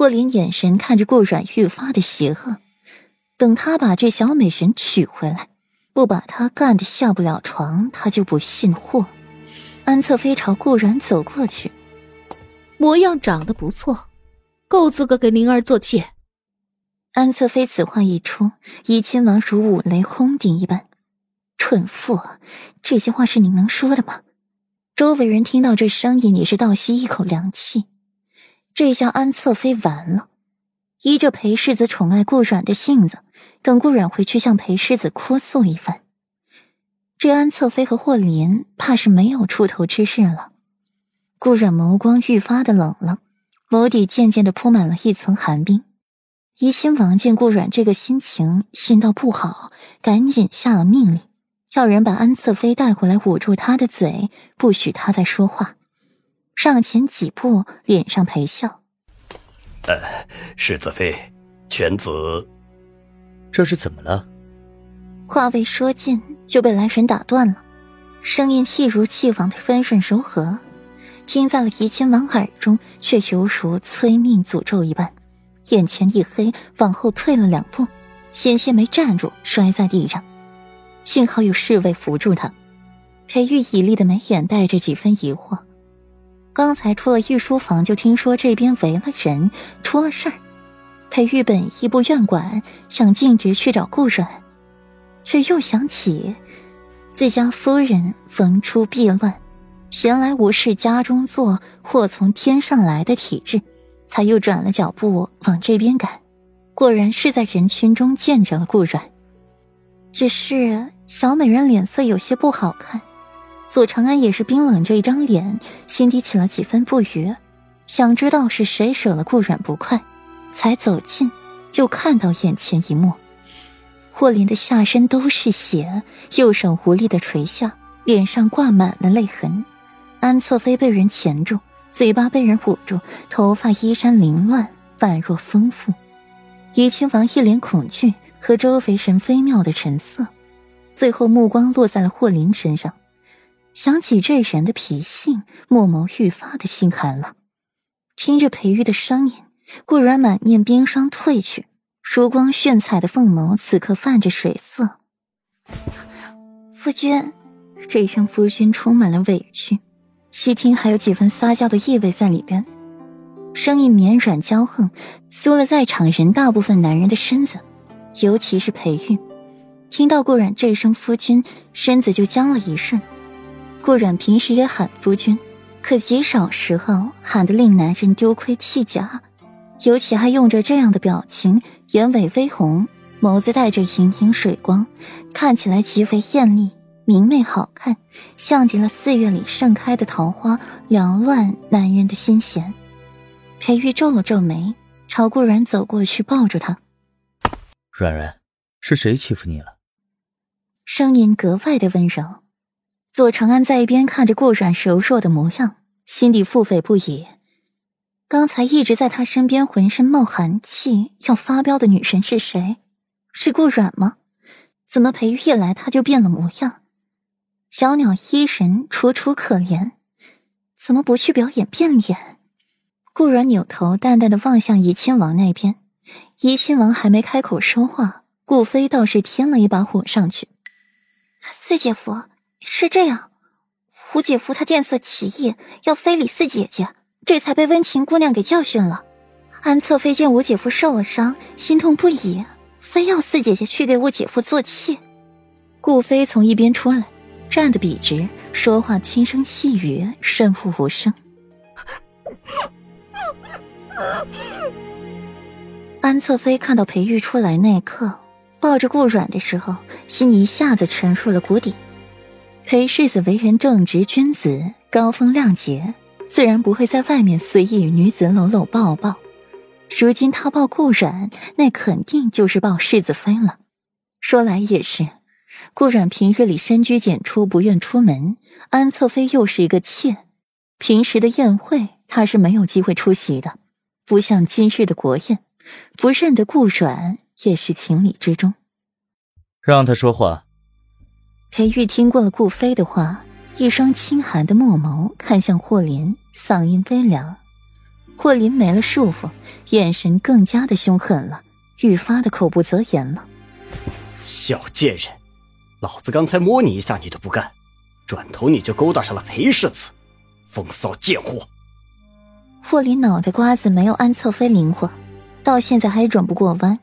霍林眼神看着顾阮愈发的邪恶，等他把这小美人娶回来，不把她干得下不了床，他就不信货。安侧妃朝顾阮走过去，模样长得不错，够资格给灵儿做妾。安侧妃此话一出，怡亲王如五雷轰顶一般。蠢妇，这些话是你能说的吗？周围人听到这声音，也是倒吸一口凉气。这下安侧妃完了。依着裴世子宠爱顾阮的性子，等顾阮回去向裴世子哭诉一番，这安侧妃和霍林怕是没有出头之日了。顾阮眸光愈发的冷了，眸底渐渐的铺满了一层寒冰。怡亲王见顾阮这个心情，心道不好，赶紧下了命令。叫人把安侧妃带回来，捂住她的嘴，不许她再说话。上前几步，脸上陪笑：“呃，世子妃，犬子，这是怎么了？”话未说尽，就被来人打断了。声音一如既往的温润柔和，听在了怡亲王耳中，却犹如催命诅咒一般。眼前一黑，往后退了两步，险些没站住，摔在地上。幸好有侍卫扶住他，裴玉以立的眉眼带着几分疑惑。刚才出了御书房，就听说这边围了人，出了事儿。裴玉本意不愿管，想径直去找顾阮，却又想起自家夫人逢出必乱，闲来无事家中坐，祸从天上来的体质，才又转了脚步往这边赶。果然是在人群中见着了顾阮。只是小美人脸色有些不好看，左长安也是冰冷着一张脸，心底起了几分不悦，想知道是谁惹了顾阮不快，才走近，就看到眼前一幕：霍林的下身都是血，右手无力的垂下，脸上挂满了泪痕；安侧妃被人钳住，嘴巴被人捂住，头发衣衫凌乱，宛若疯妇。怡亲王一脸恐惧。和周围神飞妙的神色，最后目光落在了霍林身上，想起这人的脾性，墨眸愈发的心寒了。听着裴玉的声音，顾然满面冰霜褪去，如光炫彩的凤眸此刻泛着水色。夫君，这一声夫君充满了委屈，细听还有几分撒娇的意味在里边，声音绵软娇横，酥了在场人大部分男人的身子。尤其是裴玉，听到顾阮这一声“夫君”，身子就僵了一瞬。顾阮平时也喊夫君，可极少时候喊得令男人丢盔弃甲，尤其还用着这样的表情，眼尾微红，眸子带着盈盈水光，看起来极为艳丽、明媚好看，像极了四月里盛开的桃花，缭乱男人的心弦。裴玉皱了皱眉，朝顾阮走过去，抱住他。软软，是谁欺负你了？声音格外的温柔。左长安在一边看着顾软柔弱的模样，心底腹诽不已。刚才一直在他身边，浑身冒寒气要发飙的女神是谁？是顾软吗？怎么裴玉一来他就变了模样？小鸟依人，楚楚可怜，怎么不去表演变脸？顾软扭头淡淡的望向怡亲王那边。怡亲王还没开口说话，顾飞倒是添了一把火上去。四姐夫是这样，胡姐夫他见色起意，要非礼四姐姐，这才被温情姑娘给教训了。安侧妃见我姐夫受了伤，心痛不已，非要四姐姐去给我姐夫做妾。顾飞从一边出来，站得笔直，说话轻声细语，胜负无声。安侧妃看到裴玉出来那一刻，抱着顾软的时候，心里一下子沉入了谷底。裴世子为人正直君子，高风亮节，自然不会在外面随意与女子搂搂抱抱。如今他抱顾阮，那肯定就是抱世子妃了。说来也是，顾阮平日里深居简出，不愿出门；安侧妃又是一个妾，平时的宴会他是没有机会出席的，不像今日的国宴。不认得顾阮也是情理之中。让他说话。裴玉听过了顾飞的话，一双清寒的墨眸看向霍林，嗓音微凉：“霍林没了束缚，眼神更加的凶狠了，愈发的口不择言了。小贱人，老子刚才摸你一下你都不干，转头你就勾搭上了裴世子，风骚贱货！霍林脑袋瓜子没有安侧妃灵活，到现在还转不过弯。